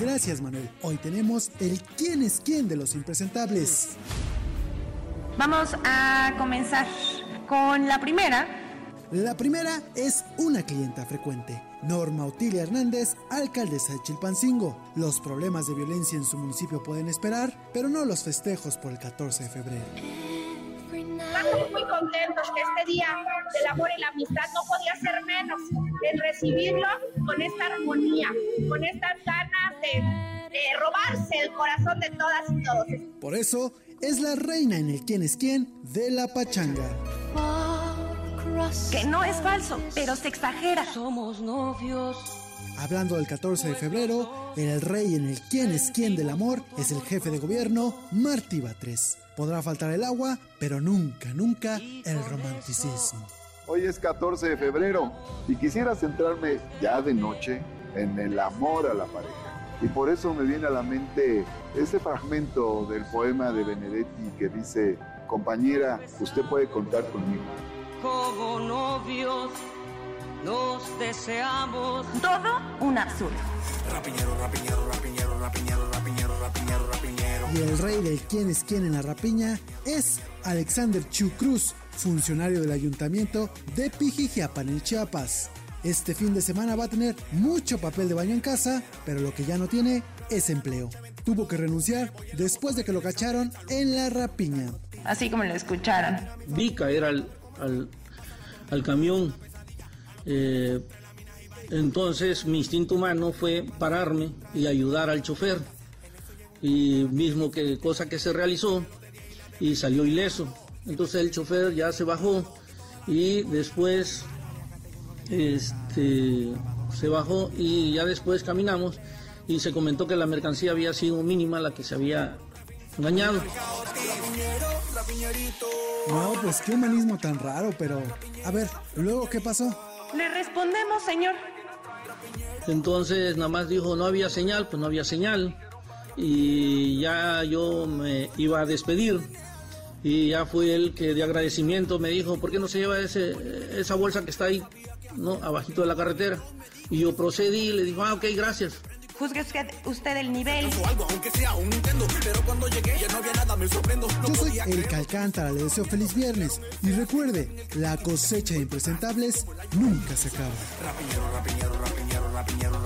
Gracias Manuel. Hoy tenemos el quién es quién de los impresentables. Vamos a comenzar con la primera. La primera es una clienta frecuente. Norma Otilia Hernández, alcaldesa de Chilpancingo. Los problemas de violencia en su municipio pueden esperar, pero no los festejos por el 14 de febrero. Estamos muy contentos que este día del amor y la amistad no podía ser menos en recibirlo con esta armonía, con estas ganas de, de robarse el corazón de todas y todos. Por eso es la reina en el quién es quién de la pachanga. Que no es falso, pero se exagera. Somos novios. Hablando del 14 de febrero, el rey en el quién es quién del amor es el jefe de gobierno, Martí Batres. Podrá faltar el agua, pero nunca, nunca el romanticismo. Hoy es 14 de febrero y quisiera centrarme ya de noche en el amor a la pareja. Y por eso me viene a la mente ese fragmento del poema de Benedetti que dice, compañera, usted puede contar conmigo. Como novios nos deseamos. Todo un absurdo. Rapiñero, rapiñero, rapiñero, rapiñero, rapiñero, rapiñero, rapiñero. Y el rey del quién es quién en la rapiña es Alexander Chu Cruz, funcionario del ayuntamiento de Pijijiapan en Chiapas. Este fin de semana va a tener mucho papel de baño en casa, pero lo que ya no tiene es empleo. Tuvo que renunciar después de que lo cacharon en la rapiña. Así como lo escucharon. Vi caer al, al, al camión. Eh, entonces mi instinto humano fue pararme y ayudar al chofer. Y mismo que cosa que se realizó y salió ileso. Entonces el chofer ya se bajó y después este, se bajó y ya después caminamos y se comentó que la mercancía había sido mínima la que se había engañado. No, pues qué humanismo tan raro, pero... A ver, luego, ¿qué pasó? Le respondemos, señor. Entonces nada más dijo no había señal, pues no había señal. Y ya yo me iba a despedir. Y ya fue él que de agradecimiento me dijo, ¿por qué no se lleva ese, esa bolsa que está ahí, ¿no? Abajito de la carretera. Y yo procedí y le dijo, ah, ok, gracias. Juzgue usted, usted el nivel. Yo soy Erika. Alcántara, le deseo feliz viernes. Y recuerde, la cosecha de impresentables nunca se acaba. Rapiñero, rapiñero.